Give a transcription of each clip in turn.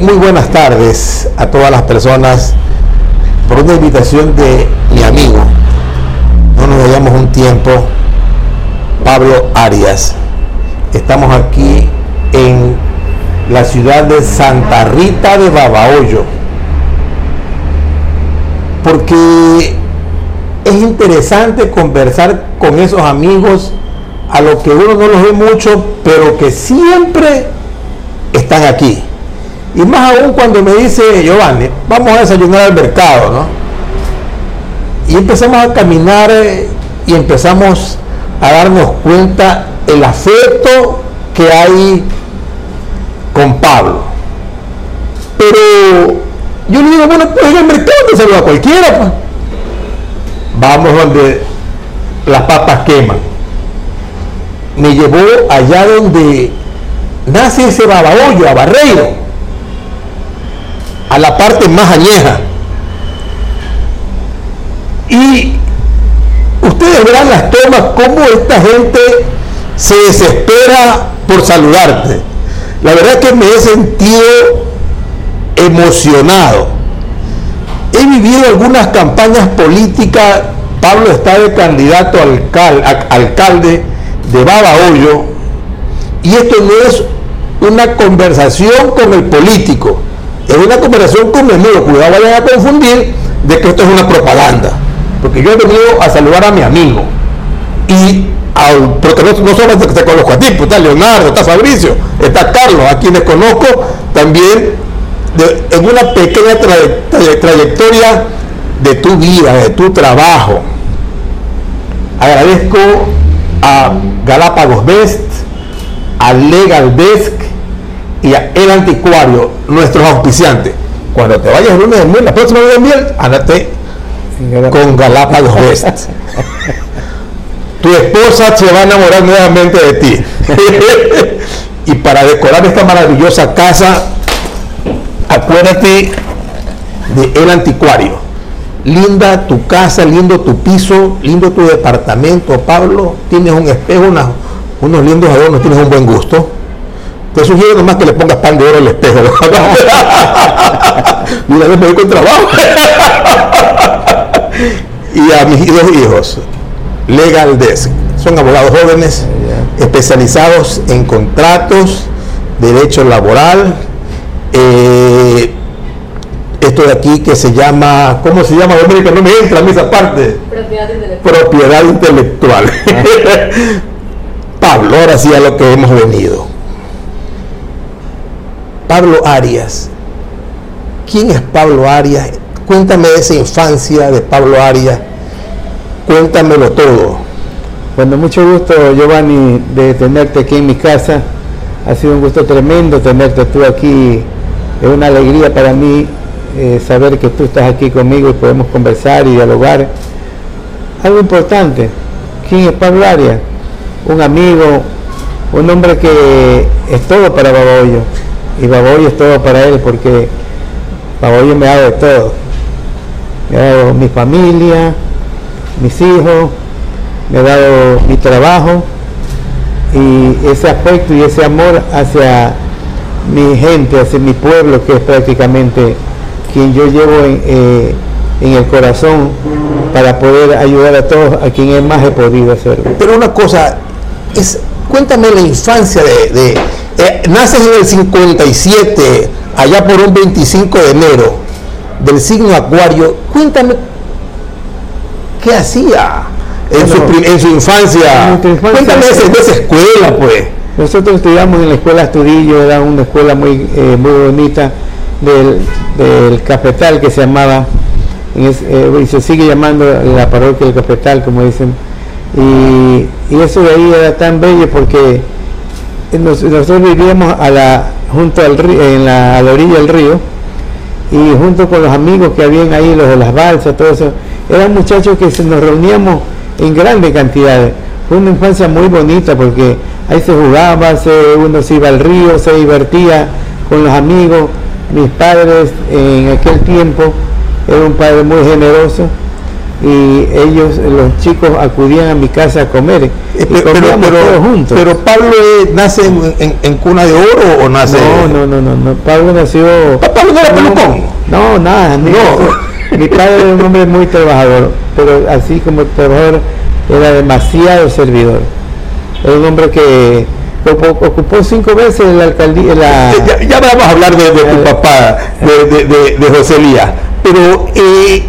Muy buenas tardes a todas las personas por una invitación de mi amigo. No nos veíamos un tiempo, Pablo Arias. Estamos aquí en la ciudad de Santa Rita de Babahoyo. Porque es interesante conversar con esos amigos a los que uno no los ve mucho, pero que siempre están aquí. Y más aún cuando me dice Giovanni, vamos a desayunar al mercado, ¿no? Y empezamos a caminar eh, y empezamos a darnos cuenta el afecto que hay con Pablo. Pero yo le digo, bueno, pues en el mercado te saluda a cualquiera, pues. Vamos donde las papas queman. Me llevó allá donde nace ese babahoyo, a Barreiro, a la parte más añeja. Y ustedes verán las tomas, cómo esta gente se desespera por saludarte. La verdad que me he sentido emocionado. He vivido algunas campañas políticas. Pablo está de candidato alcalde de Babahoyo. Y esto no es una conversación con el político, es una conversación con amigo. Cuidado, vayan a confundir de que esto es una propaganda. Porque yo he venido a saludar a mi amigo. Y al, porque no, no solamente te conozco a ti, pues está Leonardo, está Fabricio, está Carlos, a quienes conozco también en una pequeña trayectoria de tu vida, de tu trabajo. Agradezco a Galápagos Best, a Legal Desk y a El Anticuario, nuestros auspiciantes. Cuando te vayas el lunes de miel, la próxima luna de miel, ándate con Galápagos Best. tu esposa se va a enamorar nuevamente de ti. y para decorar esta maravillosa casa, acuérdate de El Anticuario. Linda tu casa, lindo tu piso, lindo tu departamento, Pablo. Tienes un espejo, unos lindos adornos, tienes un buen gusto. Te sugiero nomás que le pongas pan de oro al espejo. Mira, me voy con trabajo. y a mis dos hijos, Legal Desk. Son abogados jóvenes especializados en contratos, derecho laboral, eh, esto de aquí que se llama, ¿cómo se llama? América? No me entra en esa parte. Propiedad intelectual. Propiedad intelectual. Pablo, ahora sí a lo que hemos venido. Pablo Arias. ¿Quién es Pablo Arias? Cuéntame esa infancia de Pablo Arias. Cuéntamelo todo. Bueno, mucho gusto Giovanni de tenerte aquí en mi casa. Ha sido un gusto tremendo tenerte tú aquí. Es una alegría para mí eh, saber que tú estás aquí conmigo y podemos conversar y dialogar. Algo importante, ¿quién es Pablo Arias? Un amigo, un hombre que es todo para Baboyo y Baboyo es todo para él porque Baboyo me ha dado de todo. Me ha dado mi familia, mis hijos, me ha dado mi trabajo y ese afecto y ese amor hacia mi gente, hacia mi pueblo que es prácticamente quien yo llevo en, eh, el corazón para poder ayudar a todos a quien más he podido hacerlo. Pero una cosa, cuéntame la infancia de... Eh, naces en el 57, allá por un 25 de enero, del signo Acuario. Cuéntame, ¿qué hacía en, su, en su, infancia? Cuéntame de, esa escuela, pues. Nosotros estudiamos en la escuela Astudillo, era una escuela muy, eh, muy bonita del, del Cafetal que se llamaba, eh, y se sigue llamando la parroquia del Cafetal, como dicen. Y, eso de ahí era tan bello porque nosotros vivíamos a la, junto al río, en la, a la orilla del río y junto con los amigos que habían ahí, los de las balsas, todo eso, eran muchachos que se nos reuníamos en grandes cantidades. Fue una infancia muy bonita porque ahí se jugaba, se, uno se iba al río, se divertía con los amigos, mis padres en aquel tiempo, era un padre muy generoso, y ellos, los chicos, acudían a mi casa a comer. Eh, pero, pero, juntos. pero, Pablo eh, nace en, cuna de oro o nace. No, no, no, no, Pablo nació. ¿Pablo no era pelucón? No, nada, no. Mi padre era un hombre muy trabajador, pero así como trabajador era demasiado servidor. Era un hombre que ocupó cinco veces la alcaldía. La, ya, vamos a hablar de, tu papá, de, de, José Elías. Pero eh,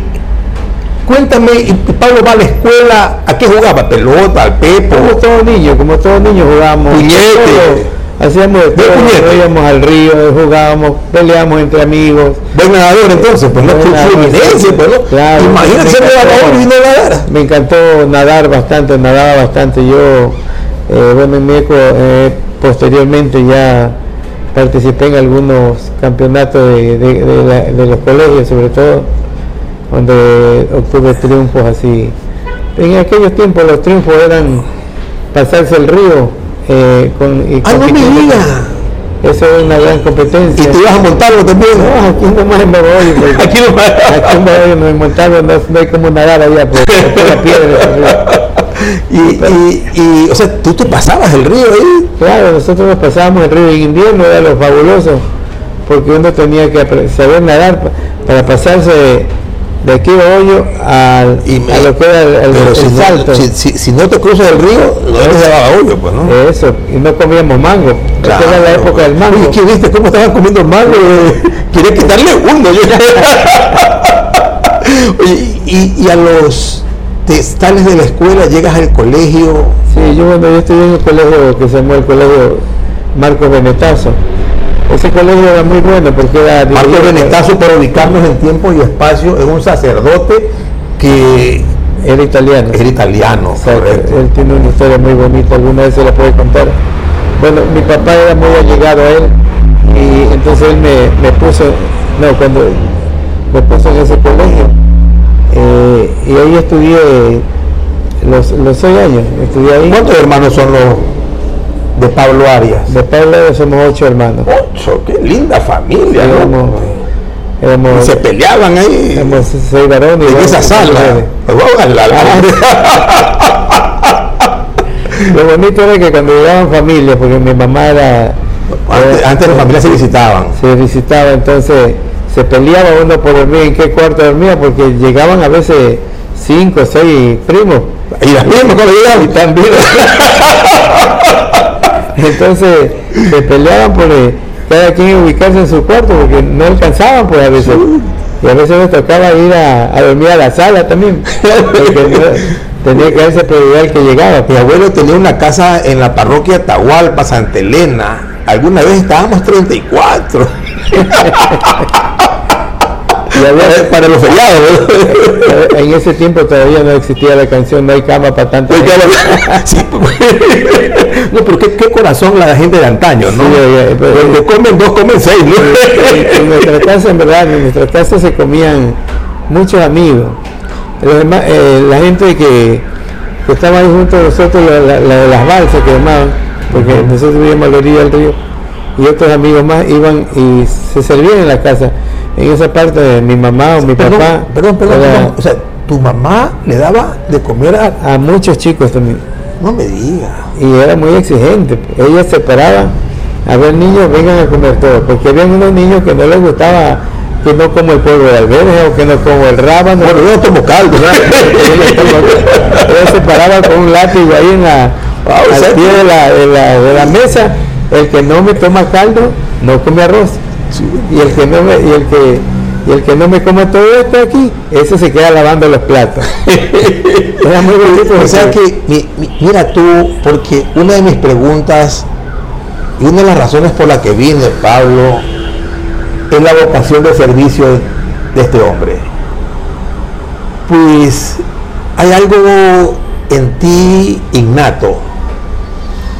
cuéntame, Pablo va a la escuela, ¿a qué jugaba? ¿Pelota, al pepo? Como todos niños, como todos niños jugábamos. Puñete. Hacíamos de todo, íbamos al río, jugábamos, peleábamos entre amigos. Buen nadador entonces, pues no fluminense, pues no. Claro, Imagínate ser nadador y no nadar. Me encantó nadar bastante, nadaba bastante. Yo eh, bueno, en Mieco eh, posteriormente ya participé en algunos campeonatos de, los colegios, sobre todo, donde obtuve triunfos así. En aquellos tiempos los triunfos eran pasarse el río eh, con, y ¡Ah, no me diga! Eso es una gran competencia. ¿Y te ibas a montarlo también? No, aquí nomás me voy. aquí nomás. Aquí me voy, montarlo, no, no hay como nadar allá, por, la piedra. y, y, y, o sea, tú te pasabas el río ahí. Claro, nosotros nos pasábamos el río en invierno, era lo fabuloso, porque uno tenía que saber nadar para pasarse de aquí a hoyo al, a lo que era el, si salto. No, si, si, no te cruzas el río, no te llevaba hoyo, pues, ¿no? Eso, y no comíamos mango. Claro, era la época del mango. ¿Y qué viste cómo estaban comiendo mango? Quería quitarle uno. Oye, y, y a los te sales de la escuela, llegas al colegio. Sí, yo cuando yo estudié en el colegio que se llamó el colegio Marcos Benetazo. Ese colegio era muy bueno porque era... Marcos Benetazo, para ubicarnos en tiempo y espacio, es un sacerdote que... Era italiano. Era italiano, Él tiene una historia muy bonita, alguna vez se la puede contar. Bueno, mi papá era muy allegado a él y entonces él me, me puso, no, cuando me puso en ese colegio, eh, y ahí estudié los, los seis años. Estudié ahí. ¿Cuántos hermanos son los de Pablo Arias? De Pablo Arias somos ocho hermanos. Ocho, qué linda familia. se peleaban ahí. Éramos seis varones. En esa sala. Lo bonito era que cuando llegaban familias, porque mi mamá era... Antes, antes las familias se visitaban. Se visitaba, entonces se peleaba uno por dormir en qué cuarto dormía, porque llegaban a veces cinco o seis primos. Y las primas cuando llegaban. Y también. Entonces se peleaban por eh, cada quien ubicarse en su cuarto porque no alcanzaban pues a veces. Y a veces nos tocaba ir a, dormir a la sala también. tenía que darse prioridad que llegaba. Mi abuelo tenía una casa en la parroquia Tahualpa, Santa Elena. Alguna vez estábamos 34. para los feriados. En ese tiempo todavía no existía la canción No hay cama para tanto. Pues, no, pero qué, corazón la gente de antaño, ¿no? Sí, comen dos, comen seis, En nuestra casa, en verdad, en nuestra casa se comían muchos amigos. Eh, la gente que, estaba ahí junto a nosotros, la, de las balsas que llamaban, porque nosotros vivíamos a la orilla del río, y otros amigos más iban y se servían en la casa en esa parte de mi mamá o mi papá. Perdón, perdón, O sea, tu mamá le daba de comer a, muchos chicos también. No me diga. Y era muy exigente. Ella se paraba a ver niños, vengan a comer todo. Porque había unos niños que no les gustaba que no como el polvo de albergue o que no como el rábano. Bueno, yo no tomo caldo. Ella se paraba con un látigo ahí en la, ah, al pie de la, de, la, de la mesa. El que no me toma caldo, no come arroz. Y el que no me, y el que y el que no me come todo esto aquí, ese se queda lavando los platos. Era muy bonito. O sea que, mira tú, porque una de mis preguntas y una de las razones por la que vine, Pablo, es la vocación de servicio de este hombre. Pues hay algo en ti innato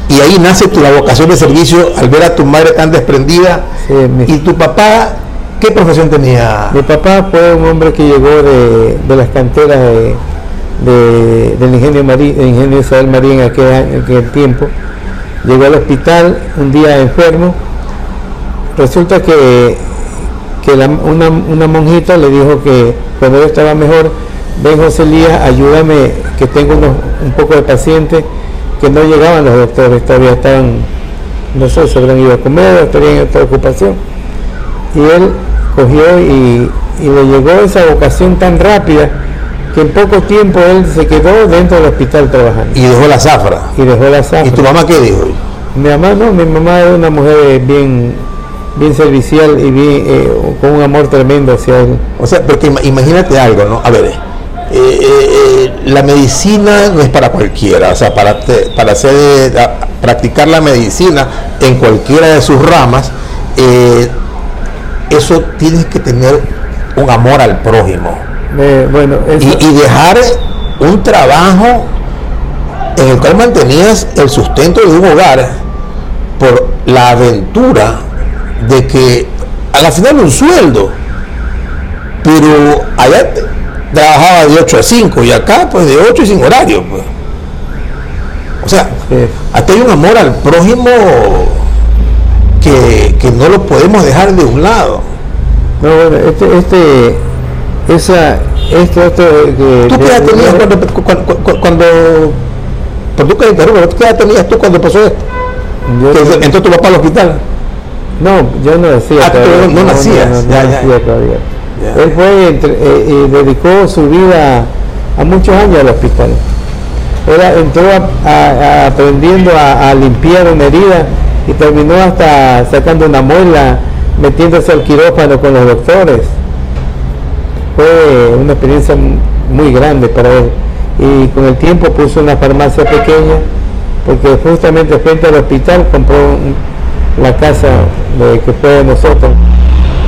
y ahí nace tu la vocación de servicio al ver a tu madre tan desprendida. ¿Y tu papá qué profesión tenía? Mi papá fue un hombre que llegó de, las canteras de, del ingenio, Marín, ingenio Isabel María en aquel, tiempo. Llegó al hospital un día enfermo. Resulta que, que una, una monjita le dijo que cuando él estaba mejor ven José Elías, ayúdame, que tengo un poco de pacientes que no llegaban los doctores, todavía estaban, no sé, se habrían ido a comer, en otra ocupación. Y él cogió y, le llegó esa vocación tan rápida que en poco tiempo él se quedó dentro del hospital trabajando. Y dejó la zafra. Y dejó la zafra. ¿Y tu mamá qué dijo? Mi mamá no, mi mamá es una mujer bien bien servicial y bien eh, con un amor tremendo hacia él. O sea, porque imagínate algo, ¿no? A ver, eh, eh, la medicina no es para cualquiera, o sea, para, para hacer, practicar la medicina en cualquiera de sus ramas, eso tienes que tener un amor al prójimo. bueno, y, y dejar un trabajo en el cual mantenías el sustento de un hogar por la aventura de que a la final un sueldo, pero allá trabajaba de 8 a 5 y acá pues de 8 y sin horario. Pues. O sea, aquí hay un amor al prójimo que, no lo podemos dejar de un lado. No, bueno, este, este, esa, esto, esto que... ¿Tú qué edad tenías cuando, cuando, cuando, por tú que ¿qué edad tenías tú cuando pasó esto? entonces tu papá al hospital. No, yo no decía ah, todavía. No, no, nacías. ya, ya, todavía. Él fue entre, eh, y dedicó su vida a muchos años al hospital. Entró aprendiendo a, limpiar una herida y terminó hasta sacando una muela, metiéndose al quirófano con los doctores. Fue una experiencia muy grande para él. Y con el tiempo puso una farmacia pequeña, porque justamente frente al hospital compró la casa de, que fue de nosotros.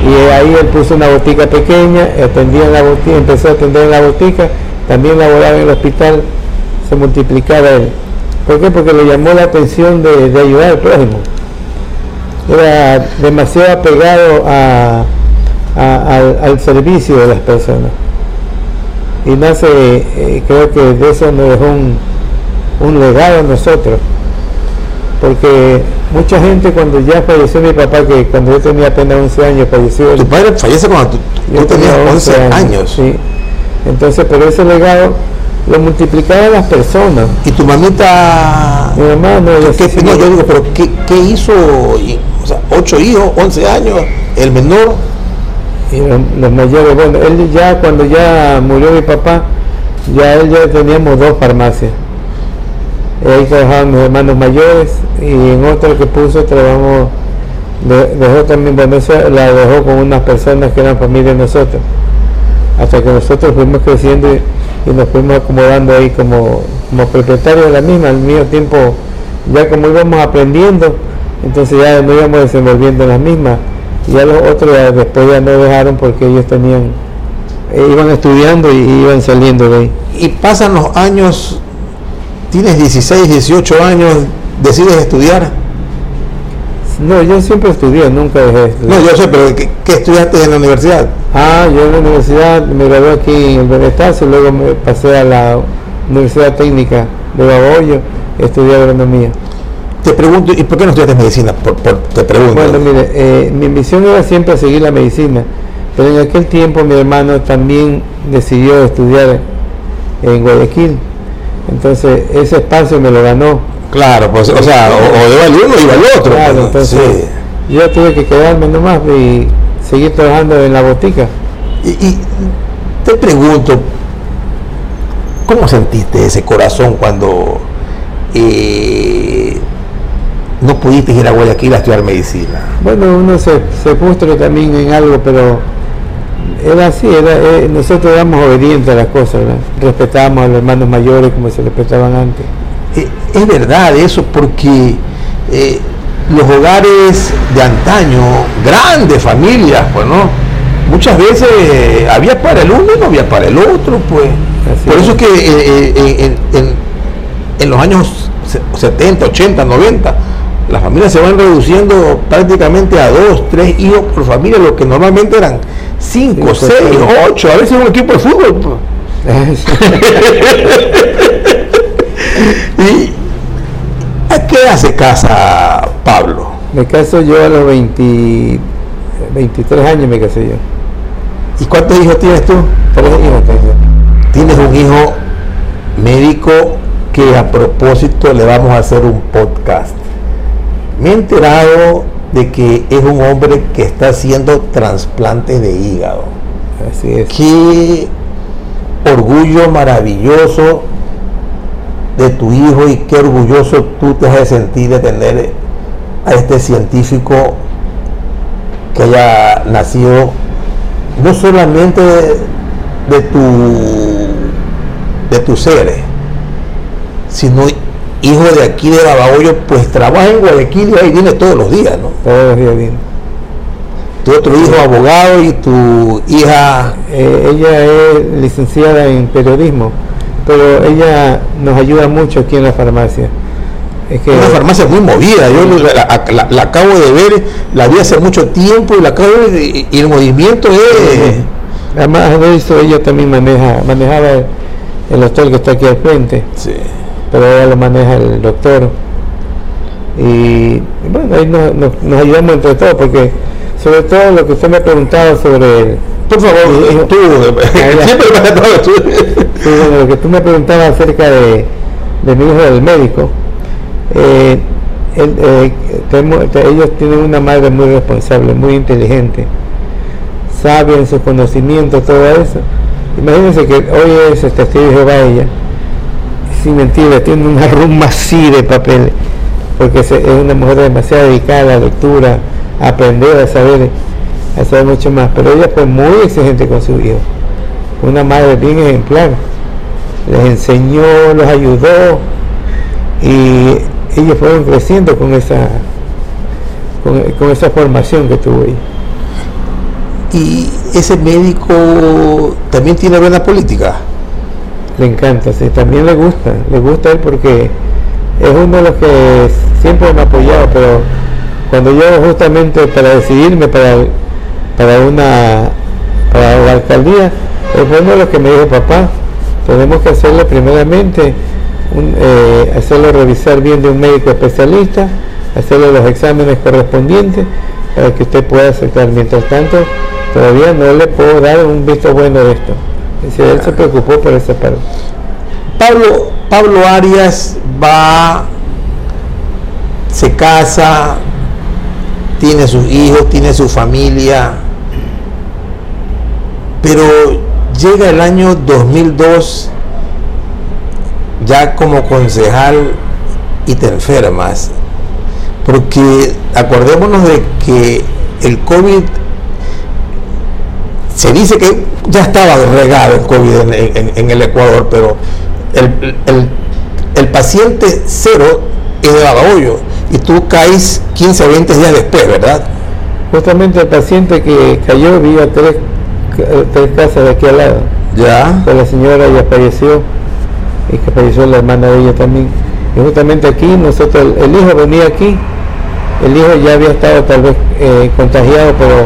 Y ahí él puso una botica pequeña, atendía en la botica, empezó a atender en la botica, también laboraba en el hospital, se multiplicaba él. ¿Por qué? Porque le llamó la atención de, ayudar al prójimo. Era demasiado apegado al, servicio de las personas. Y nace, eh, creo que de eso nos dejó un, un legado a nosotros. Porque mucha gente cuando ya falleció mi papá, que cuando yo tenía apenas 11 años falleció. Tu padre fallece cuando tú, tenías 11 años. Sí. Entonces, pero ese legado lo multiplicaba las personas. ¿Y tu mamita? Mi mamá no, ¿Qué, no yo digo, pero ¿qué, qué hizo? O sea, 8 hijos, 11 años, el menor. Y los, mayores, bueno, él ya cuando ya murió mi papá, ya él ya teníamos dos farmacias ahí trabajaban mis hermanos mayores y en otro que puso trabajamos, dejó también, bueno, la dejó con unas personas que eran familia de nosotros, hasta que nosotros fuimos creciendo y, nos fuimos acomodando ahí como, como propietarios de la misma, al mismo tiempo ya como íbamos aprendiendo, entonces ya no íbamos desenvolviendo en las mismas, y ya los otros después ya no dejaron porque ellos tenían, eh, iban estudiando y iban saliendo de ahí. Y pasan los años tienes 16, 18 años, decides estudiar. No, yo siempre estudié, nunca dejé No, yo sé, pero ¿qué, estudiaste en la universidad? Ah, yo en la universidad me gradué aquí en el Benetazo, luego me pasé a la Universidad Técnica de Baboyo, estudié agronomía. Te pregunto, ¿y por qué no estudiaste medicina? Por, te pregunto. Bueno, mire, eh, mi misión era siempre seguir la medicina, pero en aquel tiempo mi hermano también decidió estudiar en Guayaquil entonces ese espacio me lo ganó. Claro, pues, o sea, o, iba el uno o iba el otro. Claro, pues, entonces yo tuve que quedarme nomás y seguir trabajando en la botica. Y, te pregunto, ¿cómo sentiste ese corazón cuando eh, no pudiste ir a Guayaquil a estudiar medicina? Bueno, uno se, se frustra también en algo, pero era así, era, eh, nosotros éramos obedientes a las cosas, respetábamos a los hermanos mayores como se respetaban antes. Eh, es verdad eso porque eh, los hogares de antaño, grandes familias, pues no, muchas veces había para el uno y no había para el otro, pues. Por eso es que en los años 70, 80, 90, las familias se van reduciendo prácticamente a dos, tres hijos por familia, lo que normalmente eran cinco, seis, ocho, a veces un equipo de fútbol. ¿Y a qué hace casa Pablo? Me caso yo a los 20, 23 años me casé yo. ¿Y cuántos hijos tienes tú? Tres hijos tengo. tienes un hijo médico que a propósito le vamos a hacer un podcast. Me he enterado de que es un hombre que está haciendo trasplantes de hígado. Así es. Qué orgullo maravilloso de tu hijo y qué orgulloso tú te has de sentir de tener a este científico que haya nacido no solamente de, de tu de tu ser, sino hijo de aquí de Babahoyo, pues trabaja en Guayaquil y ahí viene todos los días, ¿no? Todos los días viene. Tu otro hijo abogado y tu hija Eh, ella es licenciada en periodismo, pero ella nos ayuda mucho aquí en la farmacia. Es que una farmacia muy movida, yo la, la- la acabo de ver, la vi hace mucho tiempo y la acabo de ver y, y el movimiento es además de eso ella también maneja, manejaba el, el hotel que está aquí al frente, sí. Pero ahora lo maneja el doctor. Y bueno, ahí nos, nos- nos ayudamos entre todos, porque sobre todo lo que usted me preguntaba sobre el, Por favor, tú, siempre. Sí, bueno, lo que tú me preguntabas acerca de, de mi hijo del médico, eh, él, eh, tenemos- ellos tienen una madre muy responsable, muy inteligente, sabia en sus conocimientos, todo eso. Imagínense que hoy es el testigo de Jehová ella, sin mentirle, tiene una rumba así de papeles, porque es una mujer demasiado dedicada a la lectura, a aprender, a saber, a saber mucho más. Pero ella fue muy exigente con su hijo, una madre bien ejemplar. Les enseñó, los ayudó y ellos fueron creciendo con esa, con, con esa formación que tuvo ella. Y ese médico también tiene buena política. Le encanta, sí, también le gusta, le gusta él porque es uno de los que siempre me ha apoyado, pero cuando yo justamente para decidirme para, para una para la alcaldía, es uno de los que me dijo papá, tenemos que hacerle primeramente un, eh, hacerlo revisar bien de un médico especialista, hacerle los exámenes correspondientes para que usted pueda aceptar. Mientras tanto, todavía no le puedo dar un visto bueno de esto. Se preocupó por esa parte. Pablo, Pablo Arias va, se casa, tiene sus hijos, tiene su familia, pero llega el año 2002 ya como concejal y te enfermas, porque acordémonos de que el COVID se dice que ya estaba regado el COVID en, en- en el Ecuador, pero el, el- el paciente cero es de Babahoyo y tú caes 15 o 20 días después, ¿verdad? Justamente el paciente que cayó vive a tres, ca- tres casas de aquí al lado. Ya. Pues la señora ya falleció y que falleció la hermana de ella también. Y justamente aquí nosotros, el, el hijo venía aquí, el hijo ya había estado tal vez eh, contagiado, pero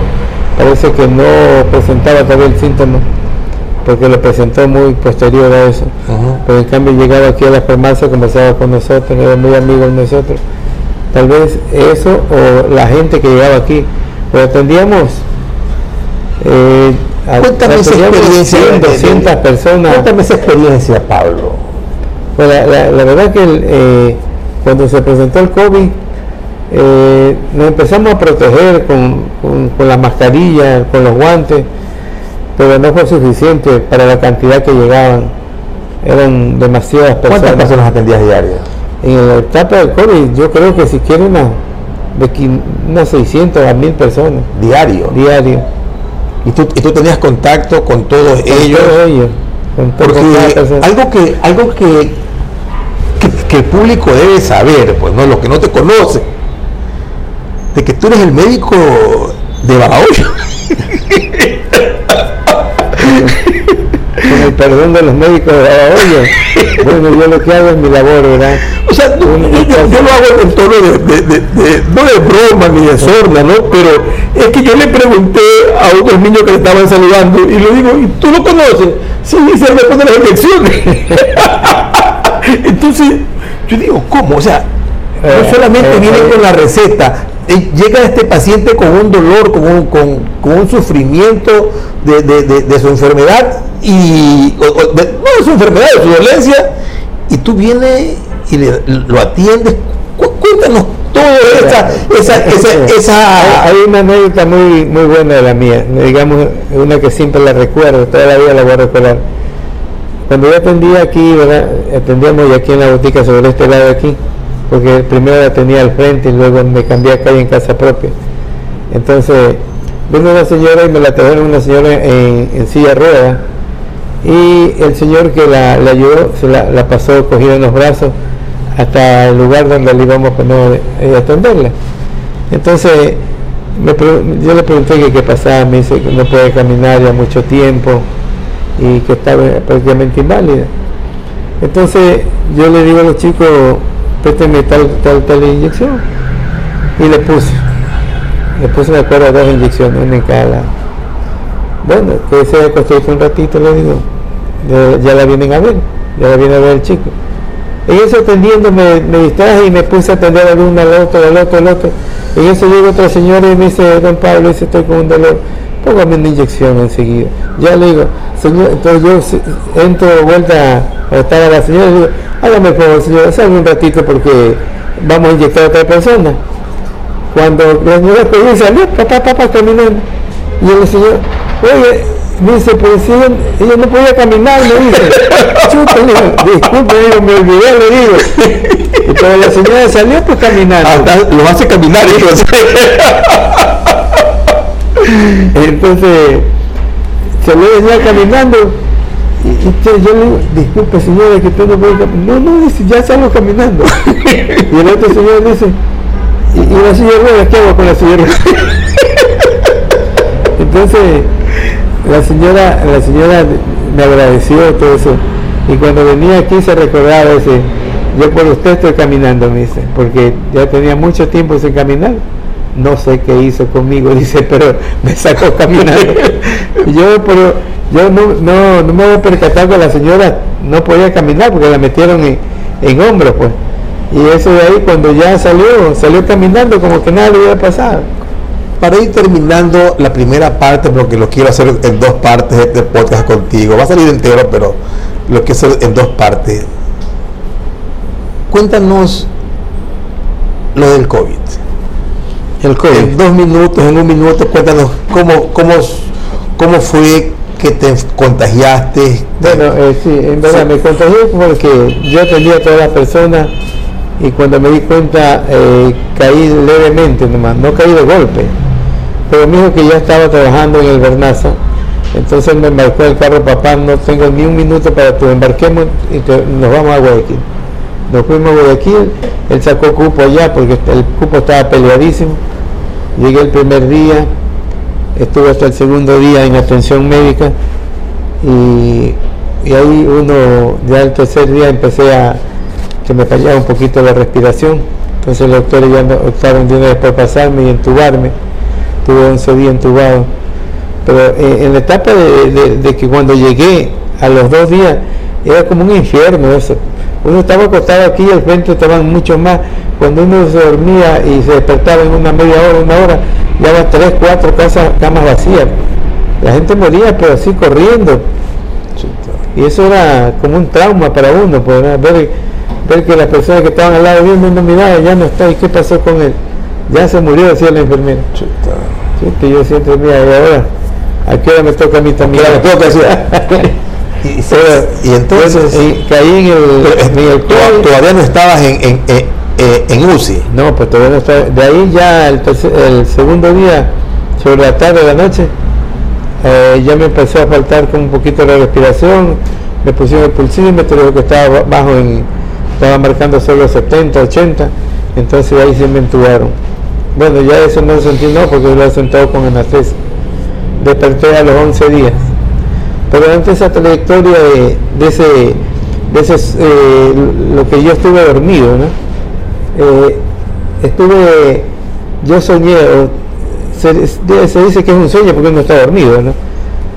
parece que no presentaba todavía el síntoma, porque lo presentó muy posterior a eso. Pero en cambio llegaba aquí a la farmacia, conversaba con nosotros, era muy amigo de nosotros. Tal vez eso o la gente que llegaba aquí, pero atendíamos. Eh, Cuéntame esa experiencia. 100, de- de- 200 personas. Cuéntame esa experiencia, Pablo. Pues la, la- la verdad que el, eh, cuando se presentó el COVID, eh, nos empezamos a proteger con, con, con la mascarilla, con los guantes, pero no fue suficiente para la cantidad que llegaban. Eran demasiadas personas. ¿Cuántas personas atendías diarias? En la etapa del COVID, yo creo que siquiera unas, de unas 600 a 1000 personas Diario. diarios. Y tú, y tú tenías contacto con todos Con ellos. todos ellos. con con Porque persona. algo que, algo que, que, que el público debe saber, pues no, los que no te conocen, de que tú eres el médico de Babahoyo. con el perdón de los médicos de Babahoyo. Bueno, yo lo que hago es mi labor, ¿verdad? O sea, yo, yo- yo lo hago en tono de, de- de- de- no de broma ni de sorna, ¿no? Pero es que yo le pregunté a unos niños que le estaban saludando y le digo, ¿y tú lo conoces? Sí, dice después de las elecciones. Entonces, yo digo, ¿cómo? O sea, no solamente viene con la receta, llega este paciente con un dolor, con un, con, un sufrimiento de, su enfermedad y no de su enfermedad, de su dolencia, y tú vienes y lo atiendes. Cuéntanos todo esa, esa, esa, esa, Hay una anécdota muy, muy buena de la mía, digamos, una que siempre la recuerdo, toda la vida la voy a recordar. Cuando yo atendía aquí, ¿verdad? atendíamos aquí en la botica sobre este lado de aquí, porque primero la tenía al frente y luego me cambié acá en casa propia. Entonces, vino una señora y me la trajeron una señora en, silla rueda y el señor que la, ayudó se la, pasó cogida en los brazos hasta el lugar donde le íbamos a poner eh, atenderla. Entonces, yo le pregunté qué pasaba, me dice que no puede caminar ya mucho tiempo y que estaba prácticamente inválida. Entonces yo le digo a los chicos, présteme tal, tal, tal inyección. Y le puse. Le puse, me acuerdo, dos inyecciones, una en cada Bueno, que se acostó un ratito, le digo, ya la vienen a ver, ya la viene a ver el chico. En eso atendiendo me, distraje y me puse a atender a uno, al otro, al otro, al otro. En eso llega otra señora y me dice, don Pablo, dice, estoy con un dolor, póngame una inyección enseguida. Ya le digo, señor, entonces yo entro vuelta a estar a la señora y digo, hágame por favor, señora, salga un ratito porque vamos a inyectar a otra persona. Cuando la señora pedí salió, papá, papá, caminando. Y el señor, oye, dice, pues si ella, no podía caminar, me dice. Chuta, le digo, disculpe, digo, me olvidé, le digo. Y cuando la señora salió, pues caminando. Hasta lo hace caminar, hijo. Entonces, se le venía caminando y, yo le digo, disculpe señora que usted no puede caminar. No, no, dice, ya salgo caminando. y el otro señor dice, y, la señora ¿qué hago con la señora? Entonces, la señora, la señora me agradeció todo eso. Y cuando venía aquí se recordaba ese, yo por usted estoy caminando, me dice, porque ya tenía mucho tiempo sin caminar no sé qué hizo conmigo, dice, pero me sacó caminando. yo, pero yo no, no, no me voy a percatar que la señora no podía caminar porque la metieron en, en hombros, pues. Y eso de ahí, cuando ya salió, salió caminando como que nada le había pasado. Para ir terminando la primera parte, porque lo quiero hacer en dos partes este podcast contigo, va a salir entero, pero lo quiero hacer en dos partes. Cuéntanos lo del COVID en dos minutos, en un minuto, cuéntanos cómo, cómo, cómo fue que te contagiaste. Bueno, eh, sí, en verdad me contagié porque yo atendía a todas las personas y cuando me di cuenta eh, caí levemente nomás, no caí de golpe. Pero me dijo que ya estaba trabajando en el Bernaza, entonces me embarcó el carro, papá, no tengo ni un minuto para que embarquemos y nos vamos a Guayaquil. Nos fuimos a Guayaquil, él sacó cupo allá porque el cupo estaba peleadísimo Llegué el primer día, estuve hasta el segundo día en atención médica y, ahí uno, ya el tercer día empecé a que me fallaba un poquito la respiración. Entonces los doctores ya optaron de una vez por pasarme y entubarme. Tuve 11 días entubado. Pero eh, en la etapa de, que cuando llegué a los dos días era como un infierno eso. Uno estaba acostado aquí y al frente estaban muchos más cuando uno se dormía y se despertaba en una media hora, una hora, ya había tres, cuatro casas, camas vacías. La gente moría, pero así corriendo. Y eso era como un trauma para uno, pues, ver, ver que las personas que estaban al lado de uno no miraban, ya no está, ¿y qué pasó con él? Ya se murió, decía la enfermera. que yo siempre, mira, y ahora, ¿a qué hora me toca a mí también? y, entonces caí en el, todavía no estabas en, eh, en UCI. No, pues todavía no está. De ahí ya el, segundo día, sobre la tarde de la noche, eh, ya me empezó a faltar con un poquito de respiración, me pusieron el pulsímetro que estaba bajo en, estaba marcando solo 70, 80, entonces ahí se me. Bueno, ya eso no lo sentí no, porque yo lo he sentado con anestesia. Desperté a los 11 días. Pero antes esa trayectoria de, ese, de ese eh, lo que yo estuve dormido, ¿no? Eh, estuve, yo soñé, se, dice que es un sueño porque no está dormido, ¿no?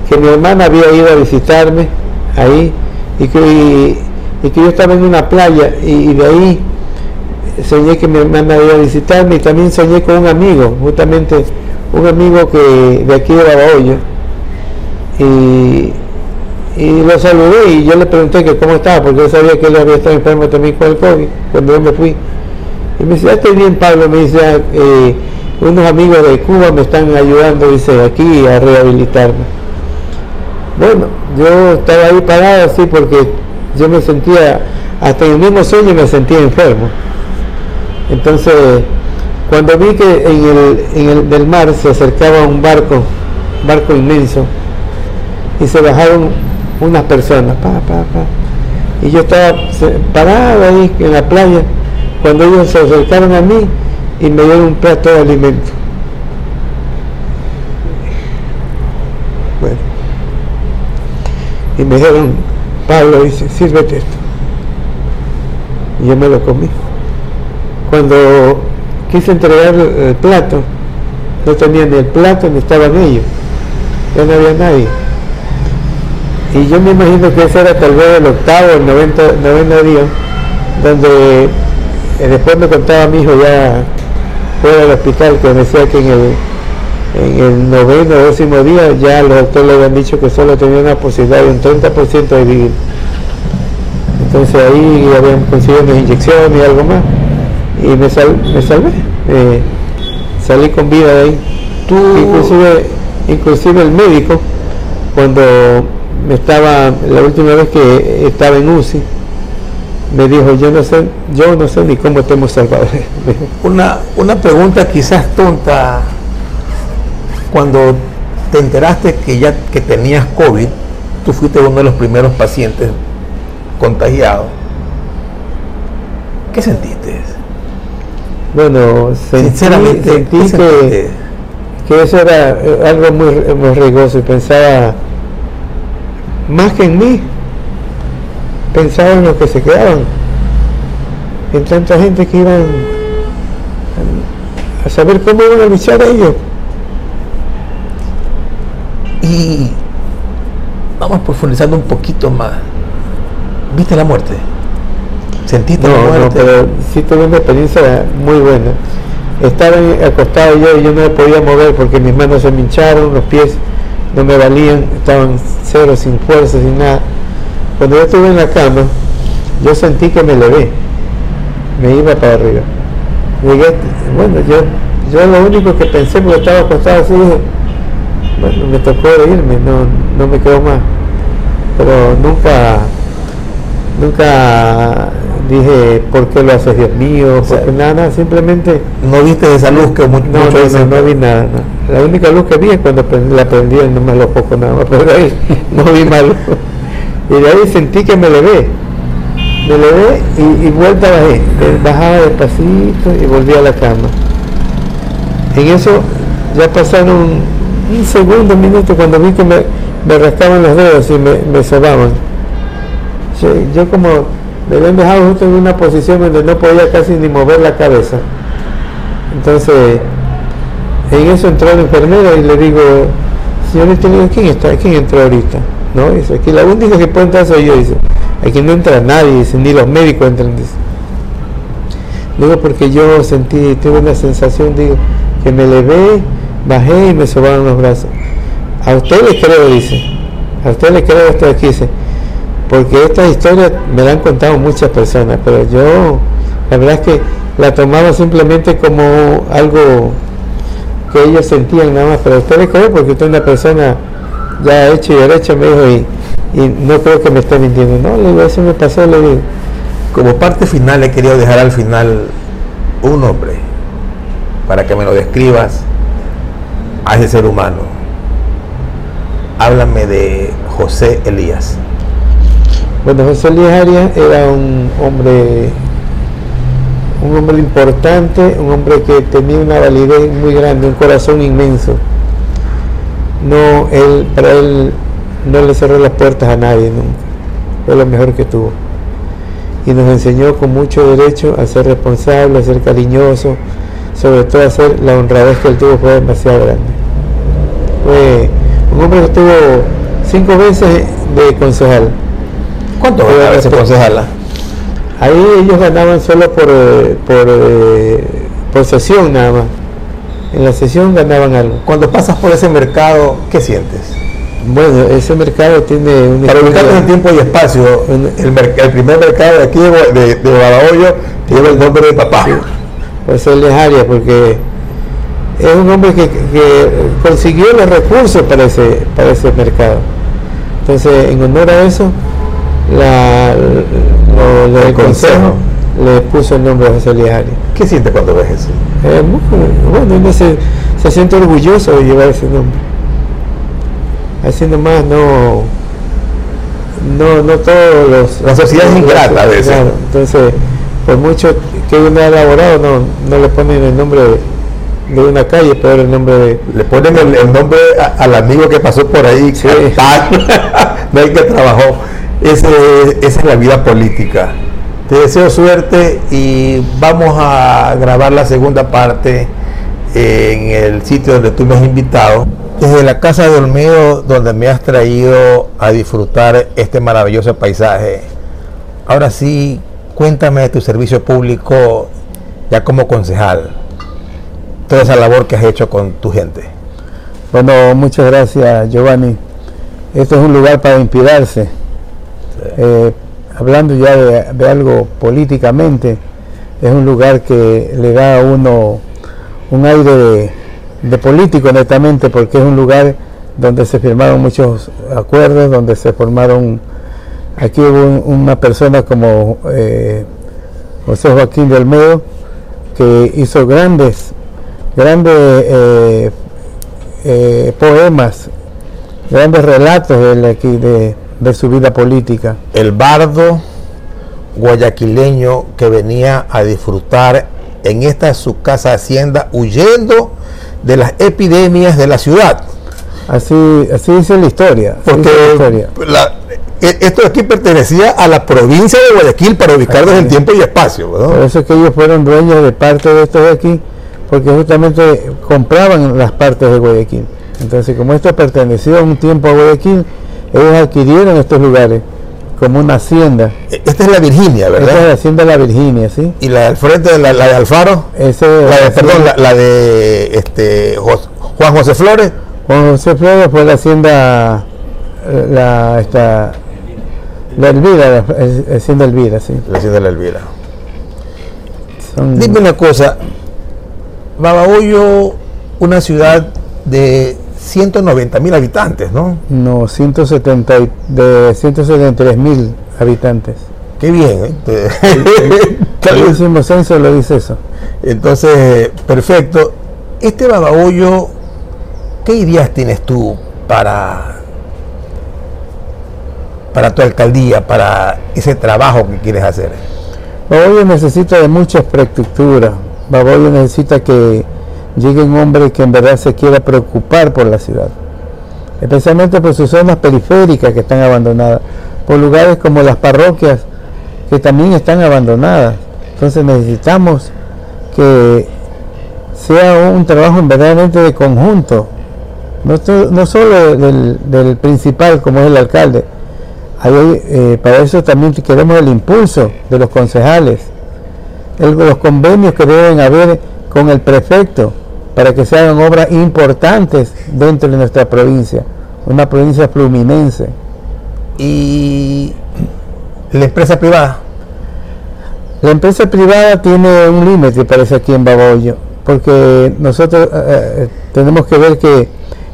que mi hermana había ido a visitarme ahí y que, y, que yo estaba en una playa y, de ahí soñé que mi hermana iba a visitarme y también soñé con un amigo, justamente un amigo que de aquí de Babahoyo. Y, y lo saludé y yo le pregunté que cómo estaba, porque yo sabía que él había estado enfermo también con el COVID cuando yo me fui. Y me dice, estoy bien Pablo, me dice, ah, eh, unos amigos de Cuba me están ayudando, dice, aquí a rehabilitarme. Bueno, yo estaba ahí parado así porque yo me sentía, hasta en el mismo sueño me sentía enfermo. Entonces, cuando vi que en el, en el del mar se acercaba un barco, un barco inmenso, y se bajaron unas personas, pa, pa, pa, y yo estaba parado ahí en la playa, cuando ellos se acercaron a mí y me dieron un plato de alimento. Bueno, y me dijeron, Pablo dice, sírvete esto. Y yo me lo comí. Cuando quise entregar el plato, no tenía ni el plato ni estaban ellos. Ya no había nadie. Y yo me imagino que ese era tal vez el octavo, el noveno día, donde eh, después me contaba mi hijo ya fuera del hospital que decía que en el, en el noveno o décimo día ya los doctores le habían dicho que solo tenía una posibilidad de un 30% de vivir. Entonces ahí habían conseguido unas inyecciones y algo más. Y me, me salvé. Eh, salí con vida de ahí. Inclusive, inclusive el médico, cuando me estaba, la última vez que estaba en UCI, me dijo, yo no sé, yo no sé ni cómo te hemos salvado. una, una pregunta quizás tonta. Cuando te enteraste que ya que tenías COVID, tú fuiste uno de los primeros pacientes contagiados. ¿Qué sentiste? Bueno, sinceramente sentí que, que, eso era eh, algo muy, muy rigoso y pensaba más que en mí, pensaba en los que se quedaban, en tanta gente que iban a saber cómo iban a luchar ellos. Y vamos profundizando un poquito más. ¿Viste la muerte? ¿Sentiste la muerte? No, pero sí tuve una experiencia muy buena. Estaba acostado yo y yo no me podía mover porque mis manos se me hincharon, los pies no me valían, estaban cero, sin fuerza, sin nada. Cuando yo estuve en la cama, yo sentí que me levé, me iba para arriba. bueno, yo, yo lo único que pensé, porque estaba acostado así, bueno, me tocó irme, no, no me quedó más. Pero nunca, nunca dije, ¿por qué lo haces Dios mío? Porque nada, simplemente... ¿No viste esa luz que muchos no, no, no, vi nada, La única luz que vi es cuando la prendí no me lo poco nada más, pero ahí no vi más luz. Y de ahí sentí que me levé. Me levé y, y vuelta bajé. Eh, bajaba despacito y volví a la cama. En eso ya pasaron un segundo, un minuto, cuando vi que me, me rascaban los dedos y me, me sobaban. Yo, yo como me habían dejado justo en una posición donde no podía casi ni mover la cabeza. Entonces, en eso entró la enfermera y le digo, señorita, ¿quién está? ¿Quién entró ahorita? No, dice, aquí la única que puede entrar soy yo, dice, aquí no entra nadie, dice, ni los médicos entran, dice. Digo, porque yo sentí, tuve una sensación, digo, que me levé, bajé y me sobaron los brazos. A usted le creo, dice, a usted le creo esto aquí, dice, porque esta historia me la han contado muchas personas, pero yo la verdad es que la tomaba simplemente como algo que ellos sentían nada más, pero ustedes creen porque usted es una persona ya hecha y derecha, me dijo, y, no creo que me esté mintiendo, no, le digo, eso me pasó, le digo. Como parte final he querido dejar al final un nombre, para que me lo describas a ese ser humano. Háblame de José Elías. Bueno, José Luis Arias era un hombre, un hombre importante, un hombre que tenía una validez muy grande, un corazón inmenso. No, él, para él no le cerró las puertas a nadie nunca. Fue lo mejor que tuvo. Y nos enseñó con mucho derecho a ser responsable, a ser cariñoso, sobre todo a ser la honradez que él tuvo fue demasiado grande. Fue un hombre que estuvo cinco veces de concejal ¿Cuánto a ese concejala? Ahí ellos ganaban solo por, eh, por, eh, por sesión nada más. En la sesión ganaban algo. Cuando pasas por ese mercado, ¿qué sientes? Bueno, ese mercado tiene un... Para ubicarlo en tiempo y espacio, el, el, primer mercado de aquí de, de, Badajoyo lleva el nombre de papá. Él es Arias, porque es un hombre que, consiguió los recursos para ese, para ese mercado. Entonces, en honor a eso, la, lo, consejo, le puso el nombre de José Arias. ¿Qué siente cuando ves eso? Eh, bueno, uno se, se siente orgulloso de llevar ese nombre. Así nomás no no no todos los la sociedad es ingrata a veces. entonces por mucho que uno ha elaborado no no le ponen el nombre de, una calle pero el nombre de le ponen el, nombre al amigo que pasó por ahí sí. no hay que trabajó. Esa es la vida política te deseo suerte y vamos a grabar la segunda parte en el sitio donde tú me has invitado desde la casa de Olmedo, donde me has traído a disfrutar este maravilloso paisaje. Ahora sí, cuéntame de tu servicio público ya como concejal, toda esa labor que has hecho con tu gente. Bueno, muchas gracias Giovanni. Esto es un lugar para inspirarse. Eh, hablando ya de, algo políticamente, es un lugar que le da a uno un aire de, de político netamente, porque es un lugar donde se firmaron muchos acuerdos, donde se formaron, aquí hubo una persona como eh, José Joaquín de Olmedo, que hizo grandes, grandes eh, eh, poemas, grandes relatos de, de su vida política. El bardo guayaquileño que venía a disfrutar en esta su casa hacienda huyendo de las epidemias de la ciudad. Así, así dice la historia. Porque e, esto aquí pertenecía a la provincia de Guayaquil para ubicarlos en tiempo y espacio. Por eso es que ellos fueron dueños de parte de esto de aquí, porque justamente compraban las partes de Guayaquil. Entonces, como esto perteneció un tiempo a Guayaquil, ellos adquirieron estos lugares como una hacienda. Esta es la Virginia, ¿verdad? Esta es la hacienda de la Virginia, ¿sí? ¿Y la del frente, la, la de Alfaro? Ese, la de, perdón, la, de este, Juan José Flores. Juan José Flores fue la hacienda, la, esta, la Elvira, la hacienda Elvira, sí. La hacienda de la Elvira. Dime una cosa, Babahoyo, una ciudad de 190 mil habitantes, ¿no? No, 170, de 173 mil habitantes. Qué bien, ¿eh? el último censo lo dice eso. Entonces, perfecto. Este babahoyo, ¿qué ideas tienes tú para, para tu alcaldía, para ese trabajo que quieres hacer? Babahoyo necesita de mucha infraestructura. Babahoyo necesita que llegue un hombre que en verdad se quiera preocupar por la ciudad, especialmente por sus zonas periféricas que están abandonadas, por lugares como las parroquias que también están abandonadas. Entonces necesitamos que sea un trabajo verdaderamente de conjunto, no, solo del, principal como es el alcalde. Eh, para eso también queremos el impulso de los concejales, los convenios que deben haber con el prefecto, para que se hagan obras importantes dentro de nuestra provincia, una provincia fluminense. ¿Y la empresa privada? La empresa privada tiene un límite, parece aquí en Baboyo, porque nosotros eh, eh, tenemos que ver que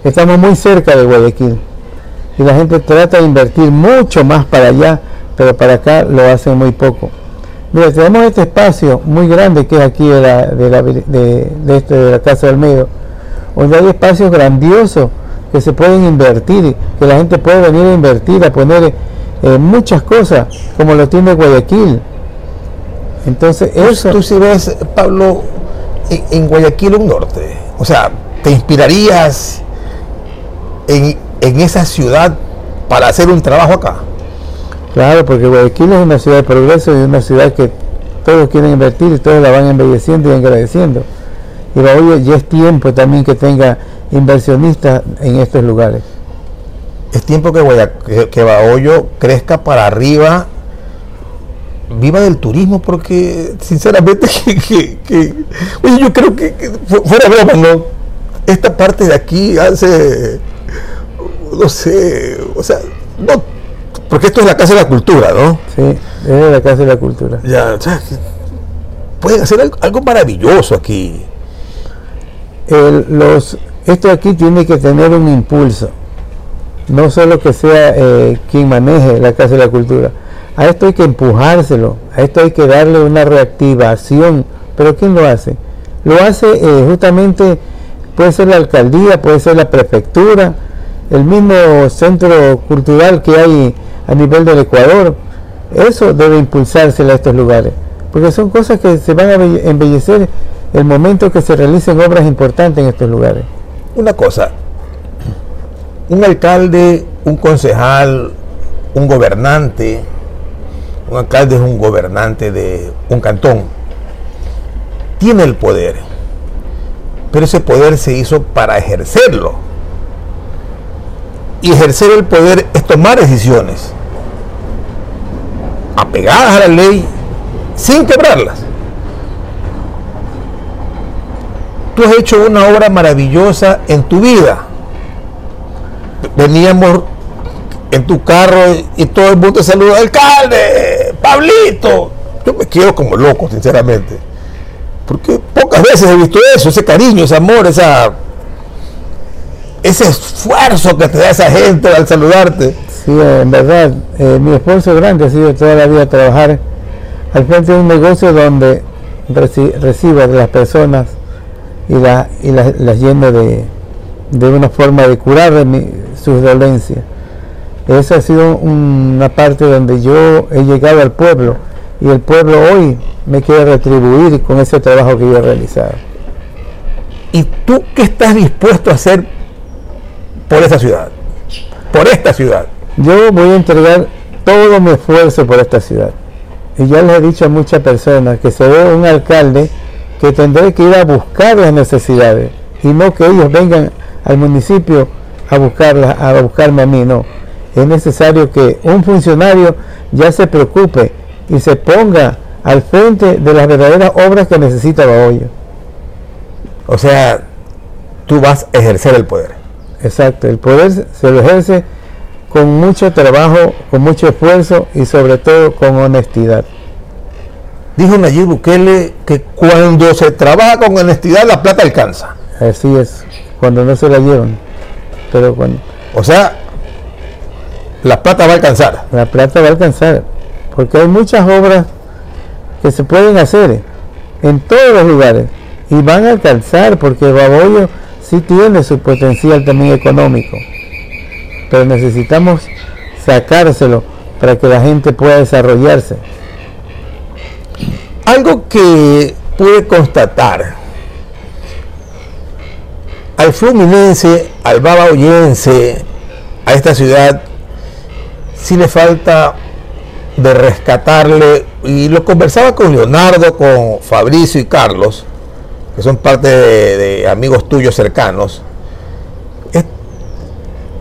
estamos muy cerca de Guayaquil y la gente trata de invertir mucho más para allá, pero para acá lo hacen muy poco. Mira, tenemos este espacio muy grande que es aquí de la, de la, de, este, de la Casa del Medio, donde hay espacios grandiosos que se pueden invertir, que la gente puede venir a invertir, a poner eh, muchas cosas, como lo tiene Guayaquil. Entonces, eso... Tú si ves, Pablo, en, en, Guayaquil un norte, o sea, ¿te inspirarías en, en esa ciudad para hacer un trabajo acá? Claro, porque Guayaquil es una ciudad de progreso y una ciudad que todos quieren invertir y todos la van embelleciendo y agradeciendo. Y hoy ya es tiempo también que tenga inversionistas en estos lugares. Es tiempo que, Bahoyo crezca para arriba viva del turismo porque sinceramente oye yo creo que, fuera broma no esta parte de aquí hace no sé o sea no porque esto es la casa de la cultura no sí es la casa de la cultura. Ya o sea, pueden hacer algo, maravilloso aquí. Los esto aquí tiene que tener un impulso. No solo que sea eh, quien maneje la casa de la cultura. A esto hay que empujárselo, a esto hay que darle una reactivación. Pero ¿quién lo hace? Lo hace eh, justamente, puede ser la alcaldía, puede ser la prefectura, el mismo centro cultural que hay a nivel del Ecuador. Eso debe impulsarse a estos lugares, porque son cosas que se van a embellecer el momento que se realicen obras importantes en estos lugares. Una cosa, un alcalde, un concejal, un gobernante, un alcalde es un gobernante de un cantón, tiene el poder, pero ese poder se hizo para ejercerlo. Y ejercer el poder es tomar decisiones apegadas a la ley sin quebrarlas. Tú has hecho una obra maravillosa en tu vida. Veníamos en tu carro y todo el mundo te saluda, alcalde, Pablito. Yo me quiero como loco, sinceramente. Porque pocas veces he visto eso, ese cariño, ese amor, esa, ese esfuerzo que te da esa gente al saludarte. Sí, en verdad, eh, mi esfuerzo grande ha sido toda la vida trabajar al frente de un negocio donde reciba de las personas y, la, y las lleno de, de una forma de curar sus dolencias esa ha sido una parte donde yo he llegado al pueblo y el pueblo hoy me quiere retribuir con ese trabajo que yo he realizado. ¿Y tú qué estás dispuesto a hacer por esa ciudad? Por esta ciudad. Yo voy a entregar todo mi esfuerzo por esta ciudad. Y ya les he dicho a muchas personas que se ve un alcalde que tendré que ir a buscar las necesidades y no que ellos vengan al municipio a buscarlas, a buscarme a mí, no es necesario que un funcionario ya se preocupe y se ponga al frente de las verdaderas obras que necesita Bahoyo. O sea, tú vas a ejercer el poder. Exacto, el poder se lo ejerce con mucho trabajo, con mucho esfuerzo y sobre todo con honestidad. Dijo Nayib Bukele que cuando se trabaja con honestidad la plata alcanza. Así es, cuando no se la llevan. Pero cuando... O sea, la plata va a alcanzar. La plata va a alcanzar, porque hay muchas obras que se pueden hacer en todos los lugares y van a alcanzar, porque Baboyo sí tiene su potencial también económico, pero necesitamos sacárselo para que la gente pueda desarrollarse. Algo que pude constatar al fluminense, al babaoyense, a esta ciudad si le falta de rescatarle, y lo conversaba con Leonardo, con Fabricio y Carlos, que son parte de, amigos tuyos cercanos,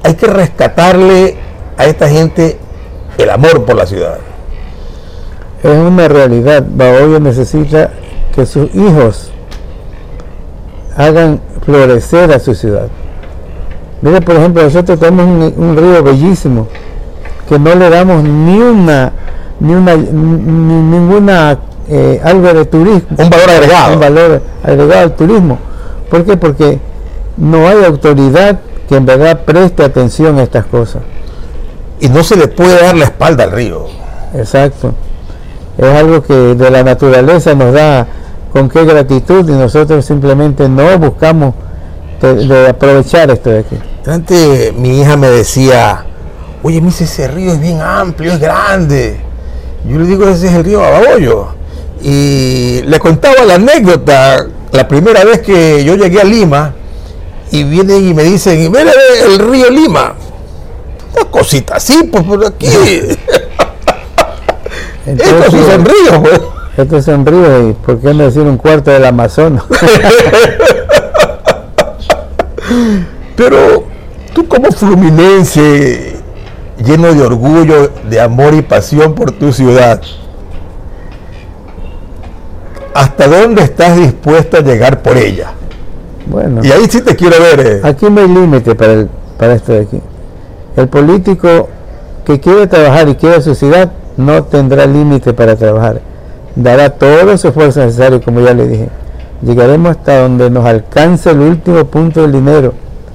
hay que rescatarle a esta gente el amor por la ciudad. Es una realidad, Bahoyo necesita que sus hijos hagan florecer a su ciudad. Mire, por ejemplo, nosotros tenemos un río bellísimo, que no le damos ni una ni una ninguna eh, algo de turismo un valor agregado un valor agregado al turismo ¿por qué? porque no hay autoridad que en verdad preste atención a estas cosas y no se le puede dar la espalda al río exacto es algo que de la naturaleza nos da con qué gratitud y nosotros simplemente no buscamos de, aprovechar esto de aquí. Antes mi hija me decía, Oye, me dice, ese río es bien amplio, es grande. Yo le digo, ese es el río Babahoyo. Y le contaba la anécdota la primera vez que yo llegué a Lima y vienen y me dicen, mire el río Lima. Una cosita así, pues por aquí. Estos sí son ríos, pues. Estos son ríos, ¿y por qué no decir un cuarto del Amazonas? Pero tú como fluminense lleno de orgullo, de amor y pasión por tu ciudad. ¿hasta dónde estás dispuesto a llegar por ella? Bueno. Y ahí sí te quiero ver. eh. Aquí no hay límite para, el- para esto de aquí. El político que quiere trabajar y quiere su ciudad no tendrá límite para trabajar. Dará todo su esfuerzo necesario, como ya le dije. Llegaremos hasta donde nos alcance el último punto del dinero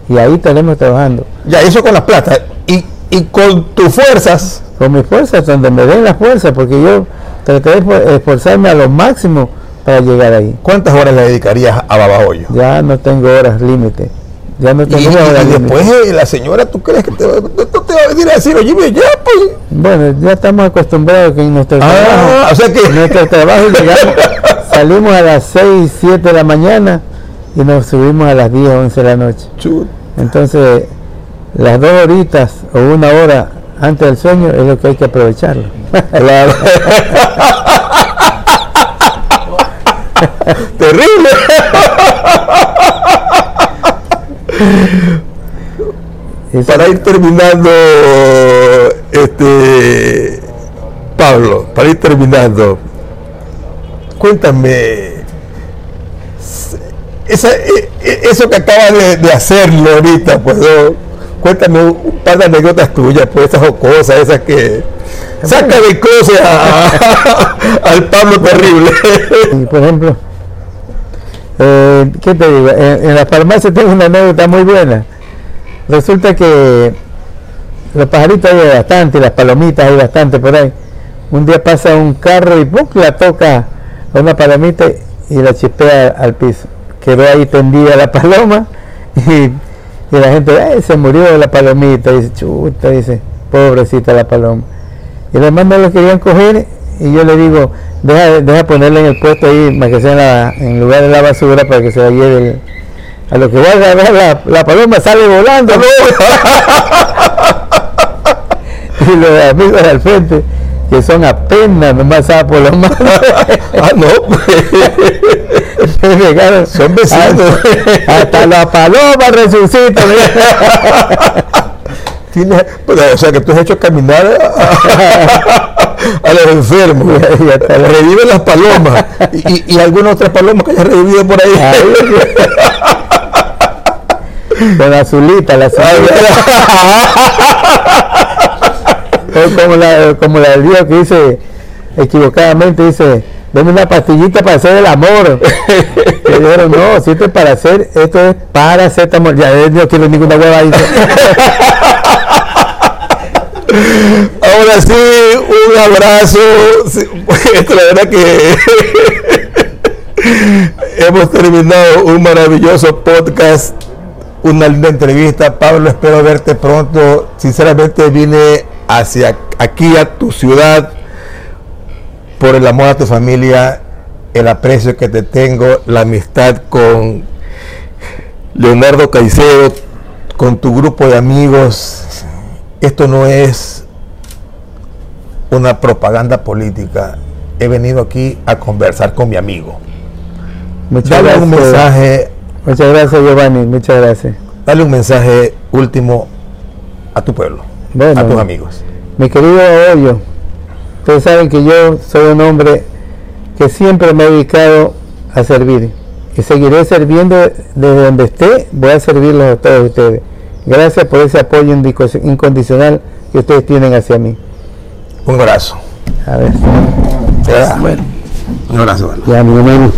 y ahí estaremos trabajando. Ya, eso con las plata. Y, y con tus fuerzas, Con mis fuerzas, donde me den las fuerzas, porque yo trataré de esfor- esforzarme a lo máximo para llegar ahí. ¿cuántas horas le dedicarías a Babahoyo? Ya no tengo horas límite. Ya no tengo y- horas y límite. después eh, la señora, ¿tú crees que te, va- no te va a venir a decir, oye, ya, pues? Bueno, ya estamos acostumbrados que en nuestro trabajo, Ah, o sea que... en nuestro trabajo llegamos, salimos a las 6, 7 de la mañana y nos subimos a las 10, 11 de la noche. Chut. Entonces, las dos horitas o una hora antes del sueño es lo que hay que aprovecharlo. Claro. Terrible. Para ir terminando, este Pablo, para ir terminando, cuéntame esa- e- e- eso que acabas de, de hacerlo ahorita, pues ¿no? cuéntame un, par de anécdotas tuyas, pues esas cosas, esas que saca de cosas al Pablo terrible. Por ejemplo, eh, ¿qué te digo? En, en la farmacia tengo una anécdota muy buena. Resulta que los pajaritos hay bastante, las palomitas hay bastante por ahí. Un día pasa un carro y ¡pum! la toca a una palomita y la chispea al piso. Quedó ahí tendida la paloma y, la gente, ¡ay! se murió la palomita! Dice, chuta, dice, pobrecita la paloma. Y los hermanos lo querían coger y yo le digo, deja, deja ponerle en el puesto ahí, para que sea en, la- en lugar de la basura, para que se la lleve el- a lo que va a agarrar la, la paloma sale volando. y los amigos al frente, que son apenas nomás sapos los manos, ah, no, me llegaron, Son vecinos. Hasta, hasta la paloma resucita. Tienes- pues, o sea que tú has hecho caminar a, a los enfermos, Y hasta la- revive las palomas y, y, y alguna otra paloma que hayas revivido por ahí. Con la azulita, la azulita. Como la, como la del viejo que dice equivocadamente, dice, dame una pastillita para hacer el amor. Y dijeron, no, si esto es para hacer, esto es para hacer amor. Ya él no quiero ninguna hueva ahí. Ahora sí, un abrazo. La verdad que hemos terminado un maravilloso podcast, una linda entrevista. Pablo, espero verte pronto. Sinceramente vine hacia aquí a tu ciudad por el amor a tu familia, el aprecio que te tengo, la amistad con Leonardo Caicedo, con tu grupo de amigos. Esto no es una propaganda política. He venido aquí a conversar con mi amigo. Muchas Dale gracias. un mensaje, Muchas gracias, Giovanni. Muchas gracias. dale un mensaje último a tu pueblo, Bueno. a tus amigos. Mi querido Hoyo, ustedes saben que yo soy un hombre que siempre me he dedicado a servir y seguiré sirviendo desde donde esté, voy a servirlos a todos ustedes. Gracias por ese apoyo incondicional que ustedes tienen hacia mí. Un abrazo. A ver, Bueno, un abrazo. ya mi hermano.